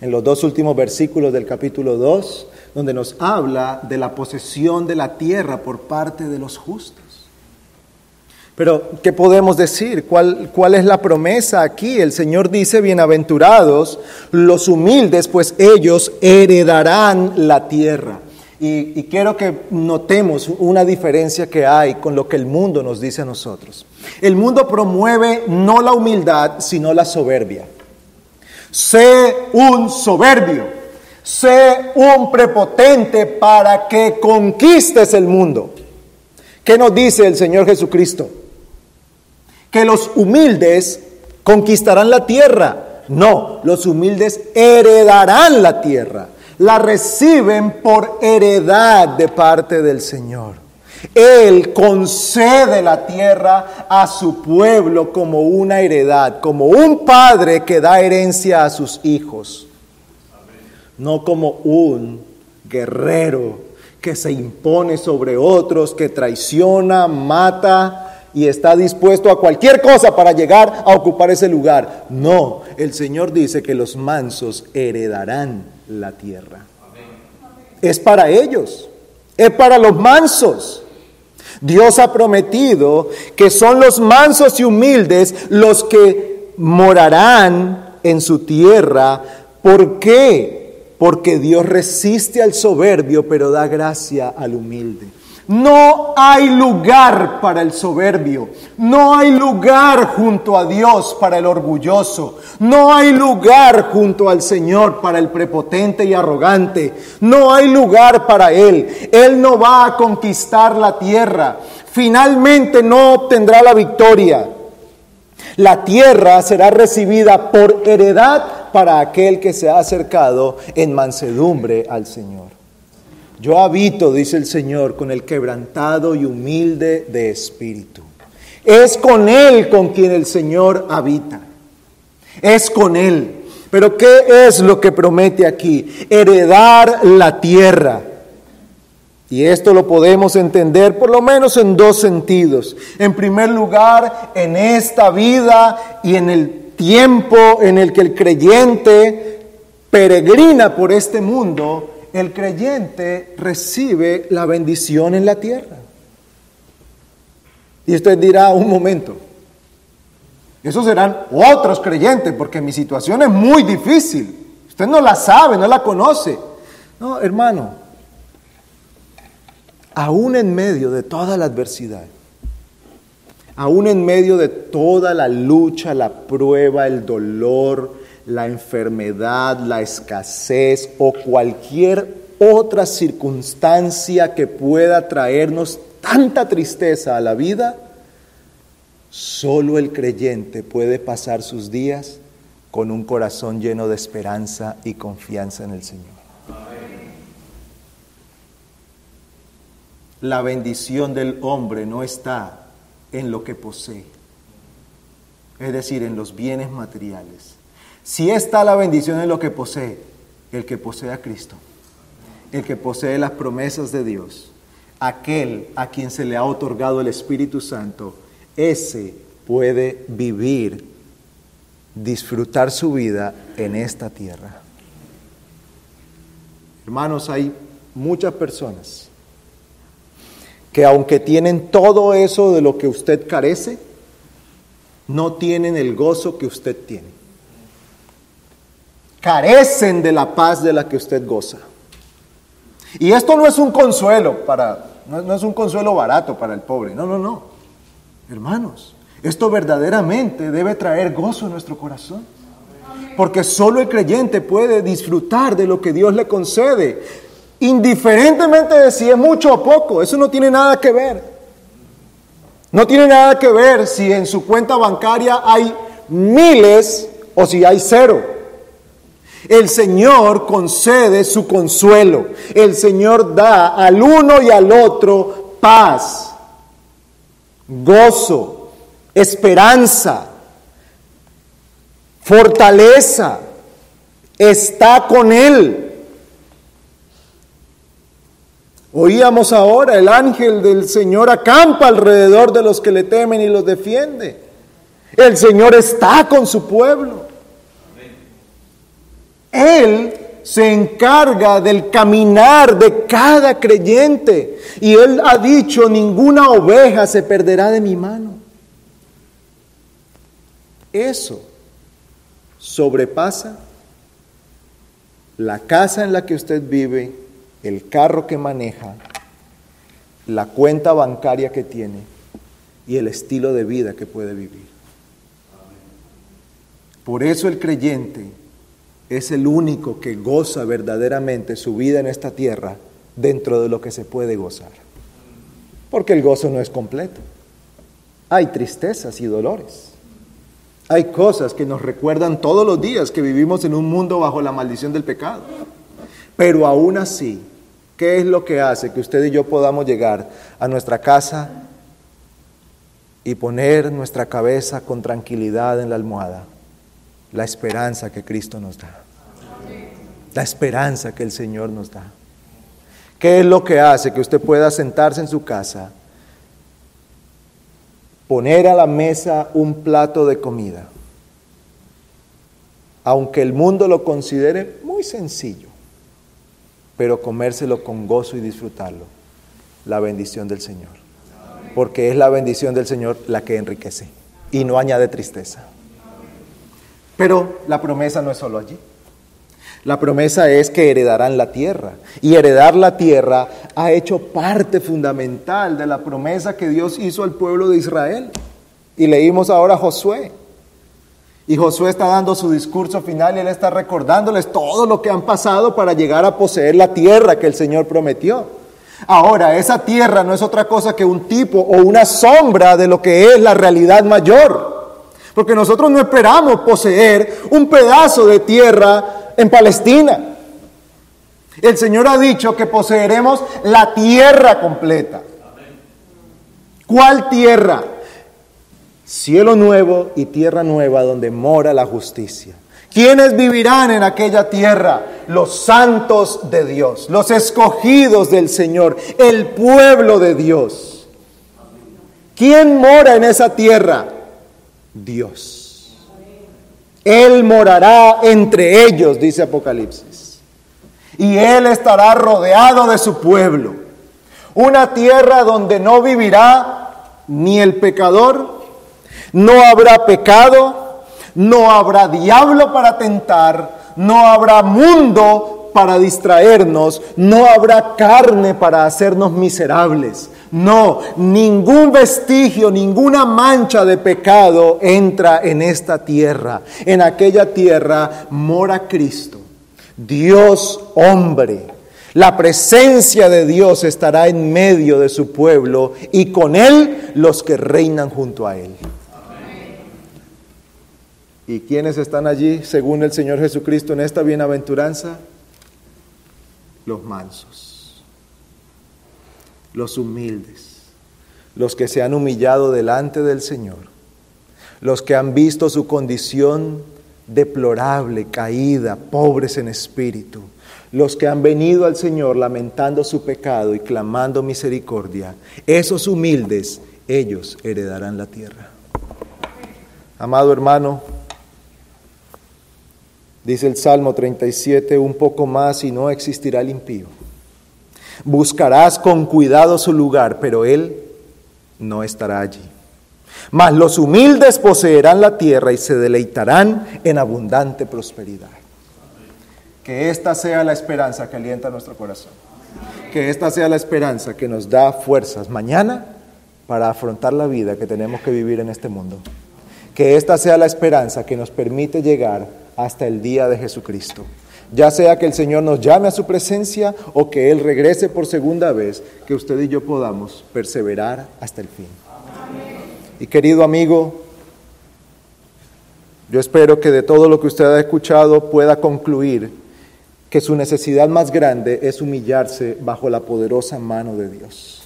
en los dos últimos versículos del capítulo 2, donde nos habla de la posesión de la tierra por parte de los justos. Pero, ¿qué podemos decir? ¿Cuál, ¿Cuál, es la promesa aquí? El Señor dice, bienaventurados los humildes, pues ellos heredarán la tierra. Y, quiero que notemos una diferencia que hay con lo que el mundo nos dice a nosotros. El mundo promueve no la humildad, sino la soberbia. Sé un soberbio, sé un prepotente para que conquistes el mundo. ¿Qué nos dice el Señor Jesucristo? Que los humildes conquistarán la tierra. No, los humildes heredarán la tierra la reciben por heredad de parte del Señor. Él concede la tierra a su pueblo como una heredad, como un padre que da herencia a sus hijos, no como un guerrero que se impone sobre otros, que traiciona, mata y está dispuesto a cualquier cosa para llegar a ocupar ese lugar. No, el Señor dice que los mansos heredarán la tierra. Es para ellos, es para los mansos. Dios ha prometido que son los mansos y humildes los que morarán en su tierra. ¿Por qué? Porque Dios resiste al soberbio, pero da gracia al humilde. No hay lugar para el soberbio, no hay lugar junto a Dios para el orgulloso, no hay lugar junto al Señor para el prepotente y arrogante, no hay lugar para Él. Él no va a conquistar la tierra, finalmente no obtendrá la victoria. La tierra será recibida por heredad para aquel que se ha acercado en mansedumbre al Señor. Yo habito, dice el Señor, con el quebrantado y humilde de espíritu. Es con Él con quien el Señor habita. Es con Él. Pero ¿qué es lo que promete aquí? Heredar la tierra. Y esto lo podemos entender por lo menos en dos sentidos. En primer lugar, en esta vida y en el tiempo en el que el creyente peregrina por este mundo, el creyente recibe la bendición en la tierra. Y usted dirá, un momento, esos serán otros creyentes, porque mi situación es muy difícil. Usted no la sabe, no la conoce. No, hermano, aún en medio de toda la adversidad, aún en medio de toda la lucha, la prueba, el dolor, la enfermedad, la escasez o cualquier otra circunstancia que pueda traernos tanta tristeza a la vida, solo el creyente puede pasar sus días con un corazón lleno de esperanza y confianza en el Señor. La bendición del hombre no está en lo que posee, es decir, en los bienes materiales si está la bendición en lo que posee, el que posee a Cristo, el que posee las promesas de Dios, aquel a quien se le ha otorgado el Espíritu Santo, ese puede vivir, disfrutar su vida en esta tierra. Hermanos, hay muchas personas que aunque tienen todo eso de lo que usted carece, no tienen el gozo que usted tiene carecen de la paz de la que usted goza. Y esto no es un consuelo para, no, es un consuelo barato para el pobre, no, no, no. Hermanos, esto verdaderamente debe traer gozo en nuestro corazón. Porque solo el creyente puede disfrutar de lo que Dios le concede, indiferentemente de si es mucho o poco. Eso no tiene nada que ver. No tiene nada que ver si en su cuenta bancaria hay miles o si hay cero. El Señor concede su consuelo. El Señor da al uno y al otro paz, gozo, esperanza, fortaleza. Está con Él. Oíamos ahora, el ángel del Señor acampa alrededor de los que le temen y los defiende. El Señor está con su pueblo. Él se encarga del caminar de cada creyente. Y Él ha dicho, ninguna oveja se perderá de mi mano. Eso sobrepasa la casa en la que usted vive, el carro que maneja, la cuenta bancaria que tiene y el estilo de vida que puede vivir. Por eso el creyente es el único que goza verdaderamente su vida en esta tierra dentro de lo que se puede gozar. Porque el gozo no es completo. Hay tristezas y dolores. Hay cosas que nos recuerdan todos los días que vivimos en un mundo bajo la maldición del pecado. Pero aún así, ¿qué es lo que hace que usted y yo podamos llegar a nuestra casa y poner nuestra cabeza con tranquilidad en la almohada? la esperanza que Cristo nos da. La esperanza que el Señor nos da. ¿Qué es lo que hace que usted pueda sentarse en su casa, poner a la mesa un plato de comida, aunque el mundo lo considere muy sencillo, pero comérselo con gozo y disfrutarlo? La bendición del Señor. Porque es la bendición del Señor la que enriquece y no añade tristeza. Pero la promesa no es solo allí. La promesa es que heredarán la tierra. Y heredar la tierra ha hecho parte fundamental de la promesa que Dios hizo al pueblo de Israel. Y leímos ahora a Josué. Y Josué está dando su discurso final y él está recordándoles todo lo que han pasado para llegar a poseer la tierra que el Señor prometió. Ahora, esa tierra no es otra cosa que un tipo o una sombra de lo que es la realidad mayor. Porque nosotros no esperamos poseer un pedazo de tierra en Palestina. El Señor ha dicho que poseeremos la tierra completa. ¿Cuál tierra? Cielo nuevo y tierra nueva donde mora la justicia. ¿Quiénes vivirán en aquella tierra? Los santos de Dios, los escogidos del Señor, el pueblo de Dios. ¿Quién mora en esa tierra? Dios. Él morará entre ellos, dice Apocalipsis. Y Él estará rodeado de su pueblo. Una tierra donde no vivirá ni el pecador, no habrá pecado, no habrá diablo para tentar, no habrá mundo para distraernos, no habrá carne para hacernos miserables. No, ningún vestigio, ninguna mancha de pecado entra en esta tierra. En aquella tierra mora Cristo, Dios hombre. La presencia de Dios estará en medio de su pueblo y con él los que reinan junto a él. ¿Y quiénes están allí, según el Señor Jesucristo, en esta bienaventuranza? Los mansos, los humildes, los que se han humillado delante del Señor, los que han visto su condición deplorable, caída, pobres en espíritu, los que han venido al Señor lamentando su pecado y clamando misericordia, esos humildes, ellos heredarán la tierra. Amado hermano, Dice el Salmo 37, un poco más y no existirá el impío. Buscarás con cuidado su lugar, pero él no estará allí. Mas los humildes poseerán la tierra y se deleitarán en abundante prosperidad. Que esta sea la esperanza que alienta nuestro corazón. Que esta sea la esperanza que nos da fuerzas mañana para afrontar la vida que tenemos que vivir en este mundo. Que esta sea la esperanza que nos permite llegar hasta el día de Jesucristo. Ya sea que el Señor nos llame a su presencia o que Él regrese por segunda vez, que usted y yo podamos perseverar hasta el fin. Y querido amigo, yo espero que de todo lo que usted ha escuchado pueda concluir que su necesidad más grande es humillarse bajo la poderosa mano de Dios.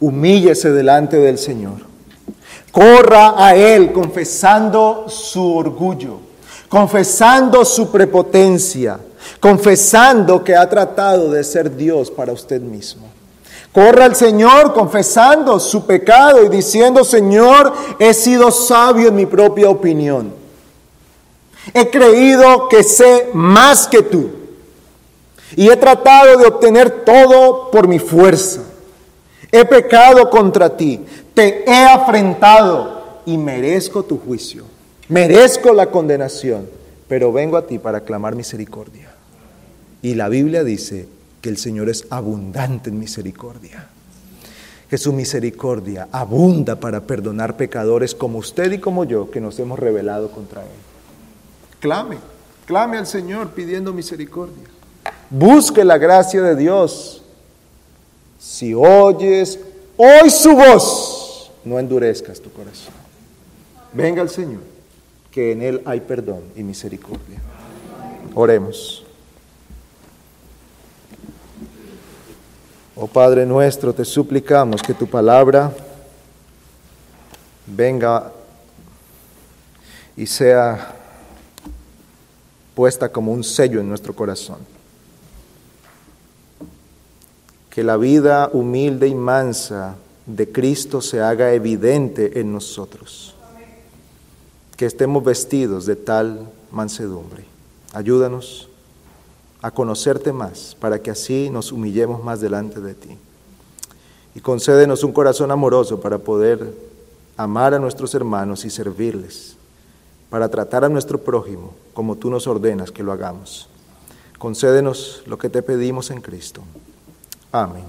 Humíllese delante del Señor. Corra a Él confesando su orgullo, confesando su prepotencia, confesando que ha tratado de ser Dios para usted mismo. Corra al Señor confesando su pecado y diciendo, Señor, he sido sabio en mi propia opinión. He creído que sé más que tú. Y he tratado de obtener todo por mi fuerza. He pecado contra ti te he afrentado y merezco tu juicio, merezco la condenación, pero vengo a ti para clamar misericordia. Y la Biblia dice que el Señor es abundante en misericordia, que su misericordia abunda para perdonar pecadores como usted y como yo que nos hemos rebelado contra Él. Clame, clame al Señor pidiendo misericordia. Busque la gracia de Dios. Si oyes hoy su voz, no endurezcas tu corazón. Venga el Señor, que en Él hay perdón y misericordia. Oremos. Oh Padre nuestro, te suplicamos que tu palabra venga y sea puesta como un sello en nuestro corazón. Que la vida humilde y mansa de Cristo se haga evidente en nosotros. Que estemos vestidos de tal mansedumbre. Ayúdanos a conocerte más para que así nos humillemos más delante de ti. Y concédenos un corazón amoroso para poder amar a nuestros hermanos y servirles, para tratar a nuestro prójimo como tú nos ordenas que lo hagamos. Concédenos lo que te pedimos en Cristo. Amén.